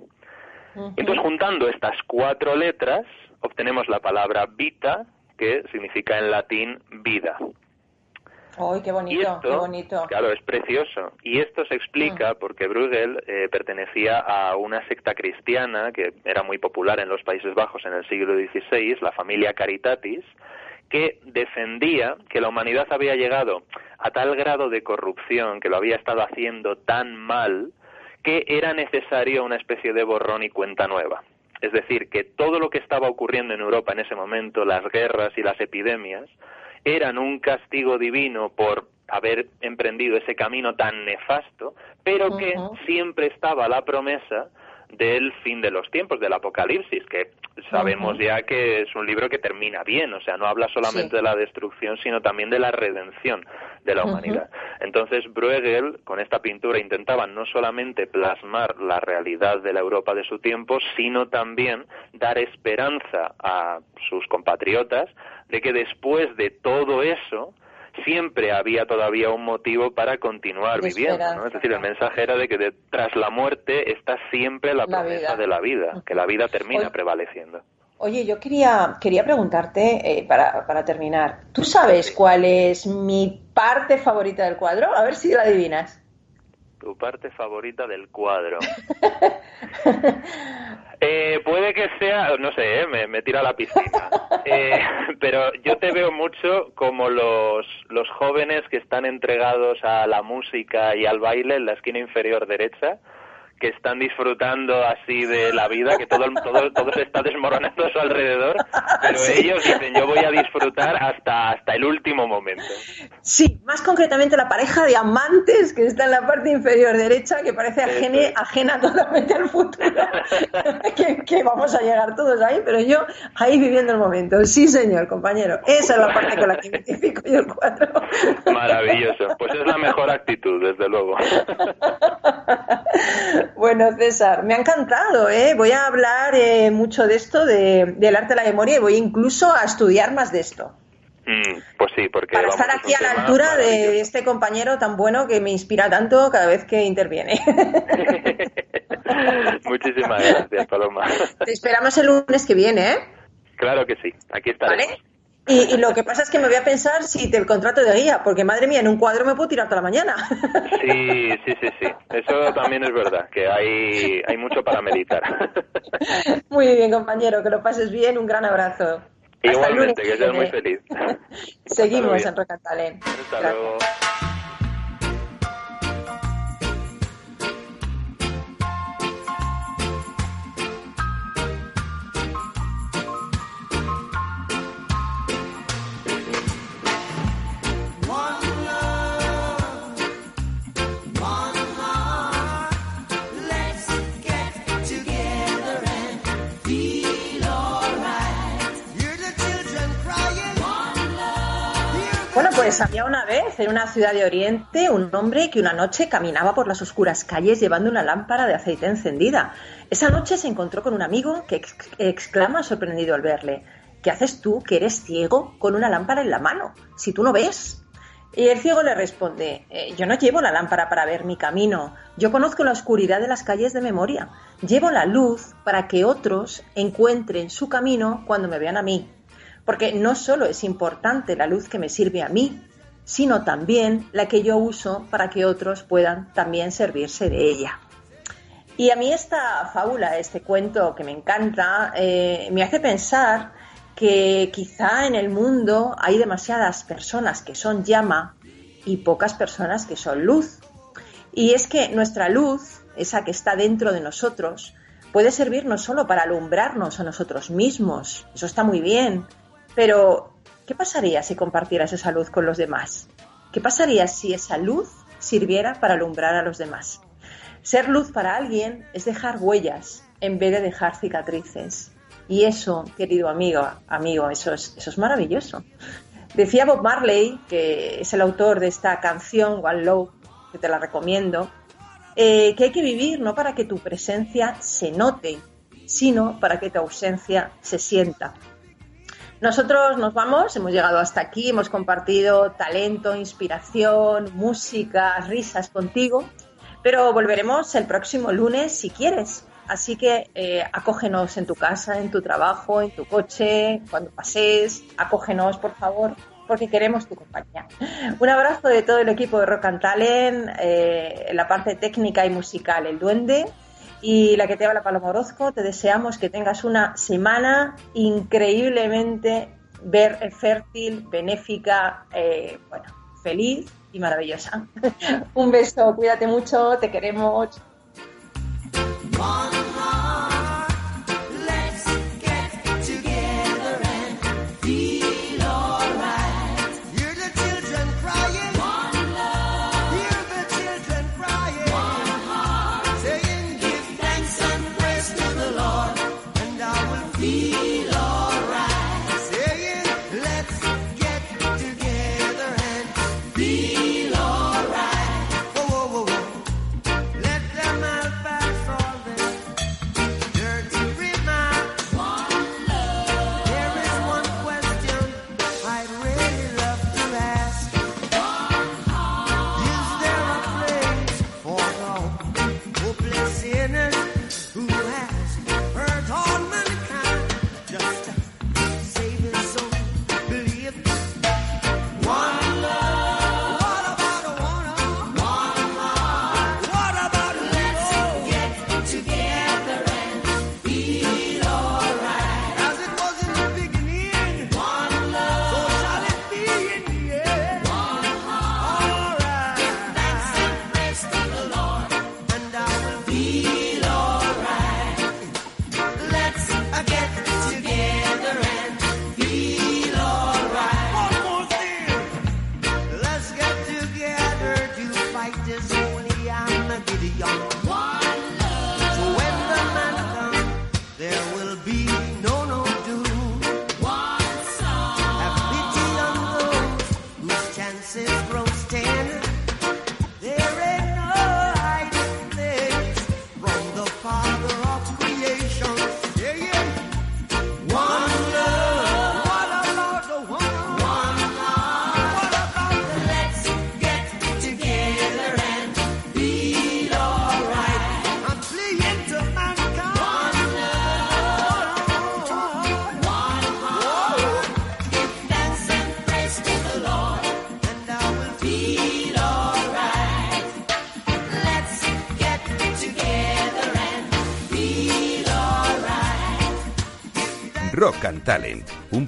Entonces, juntando estas cuatro letras, obtenemos la palabra vita, que significa en latín vida. ¡Ay, qué bonito, qué bonito! Claro, es precioso. Y esto se explica porque Bruegel eh, pertenecía a una secta cristiana que era muy popular en los Países Bajos en el siglo XVI, la familia Caritatis, que defendía que la humanidad había llegado a tal grado de corrupción, que lo había estado haciendo tan mal, que era necesario una especie de borrón y cuenta nueva. Es decir, que todo lo que estaba ocurriendo en Europa en ese momento, las guerras y las epidemias, eran un castigo divino por haber emprendido ese camino tan nefasto, pero que siempre estaba la promesa del fin de los tiempos, del apocalipsis, que sabemos ya que es un libro que termina bien, o sea, no habla solamente de la destrucción, sino también de la redención de la humanidad. Entonces, Bruegel, con esta pintura, intentaba no solamente plasmar la realidad de la Europa de su tiempo, sino también dar esperanza a sus compatriotas de que después de todo eso, siempre había todavía un motivo para continuar viviendo, ¿no? Es decir, el mensaje era de que tras la muerte está siempre la, promesa de la vida, que la vida termina prevaleciendo. Oye, yo quería, quería preguntarte, eh, para, para terminar, ¿tú sabes cuál es mi parte favorita del cuadro? A ver si la adivinas. Tu parte favorita del cuadro. <laughs> Eh, puede que sea, no sé, eh, me, me, tira la piscina. <laughs> Eh, pero yo te veo mucho como los, los jóvenes que están entregados a la música y al baile en la esquina inferior derecha que están disfrutando así de la vida, que todo, todo, todo se está desmoronando a su alrededor, pero ellos dicen yo voy a disfrutar hasta, hasta el último momento. Sí, más concretamente la pareja de amantes que está en la parte inferior derecha, que parece ajene, ajena totalmente al futuro, <laughs> que, vamos a llegar todos ahí, pero yo ahí viviendo el momento. Sí, señor, compañero, esa es la parte con la que identifico yo el cuadro. Maravilloso, pues es la mejor actitud, desde luego. <laughs> Bueno, César, me ha encantado, ¿eh? Voy a hablar eh, mucho de esto, del arte de la memoria, y voy incluso a estudiar más de esto. Mm, pues sí, porque... Para estar aquí a la altura de este compañero tan bueno que me inspira tanto cada vez que interviene. <laughs> Muchísimas gracias, Paloma. Te esperamos el lunes que viene, ¿eh? Claro que sí, aquí estaremos. ¿Vale? Y, lo que pasa es que me voy a pensar si te el contrato de guía, porque madre mía, en un cuadro me puedo tirar toda la mañana. Sí, sí, sí, sí. Eso también es verdad, que hay, hay mucho para meditar. Muy bien, compañero, que lo pases bien. Un gran abrazo. Igualmente, que seas muy feliz. <laughs> Seguimos en Rocantalén. Hasta luego. Pues había una vez en una ciudad de Oriente un hombre que una noche caminaba por las oscuras calles llevando una lámpara de aceite encendida. Esa noche se encontró con un amigo que exclama sorprendido al verle. ¿Qué haces tú que eres ciego con una lámpara en la mano? Si tú no ves. Y el ciego le responde, eh, yo no llevo la lámpara para ver mi camino, yo conozco la oscuridad de las calles de memoria, llevo la luz para que otros encuentren su camino cuando me vean a mí. Porque no solo es importante la luz que me sirve a mí, sino también la que yo uso para que otros puedan también servirse de ella. Y a mí esta fábula, este cuento que me encanta, eh, me hace pensar que quizá en el mundo hay demasiadas personas que son llama y pocas personas que son luz. Y es que nuestra luz, esa que está dentro de nosotros, puede servir no solo para alumbrarnos a nosotros mismos, eso está muy bien, pero, ¿qué pasaría si compartieras esa luz con los demás? ¿Qué pasaría si esa luz sirviera para alumbrar a los demás? Ser luz para alguien es dejar huellas en vez de dejar cicatrices. Y eso, querido amigo, amigo, eso es, eso es maravilloso. Decía Bob Marley, que es el autor de esta canción One Love, que te la recomiendo, eh, que hay que vivir no para que tu presencia se note, sino para que tu ausencia se sienta. Nosotros nos vamos, hemos llegado hasta aquí, hemos compartido talento, inspiración, música, risas contigo, pero volveremos el próximo lunes si quieres. Así que eh, acógenos en tu casa, en tu trabajo, en tu coche, cuando pases, acógenos por favor, porque queremos tu compañía. Un abrazo de todo el equipo de Rock and Talent, eh, en la parte técnica y musical, el duende, y la que te habla Paloma Orozco, te deseamos que tengas una semana increíblemente ver fértil, benéfica, eh, bueno, feliz y maravillosa. <laughs> Un beso, cuídate mucho, te queremos.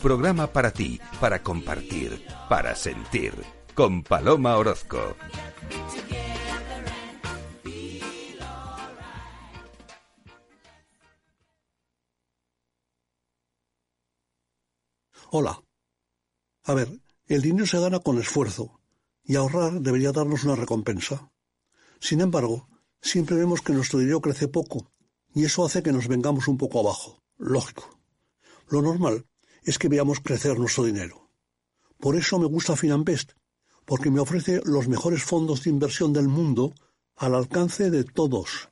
Programa para ti, para compartir, para sentir, con Paloma Orozco. Hola. A ver, el dinero se gana con esfuerzo, y ahorrar debería darnos una recompensa. Sin embargo, siempre vemos que nuestro dinero crece poco, y eso hace que nos vengamos un poco abajo. Lógico. Lo normal es que veamos crecer nuestro dinero. Por eso me gusta Finanbest, porque me ofrece los mejores fondos de inversión del mundo al alcance de todos,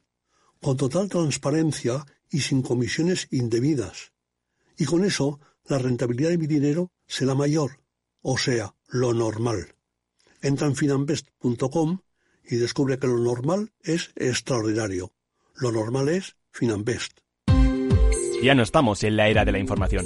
con total transparencia y sin comisiones indebidas. Y con eso la rentabilidad de mi dinero será mayor, o sea, lo normal. Entra en finanbest.com y descubre que lo normal es extraordinario. Lo normal es Finanbest. Ya no estamos en la era de la información,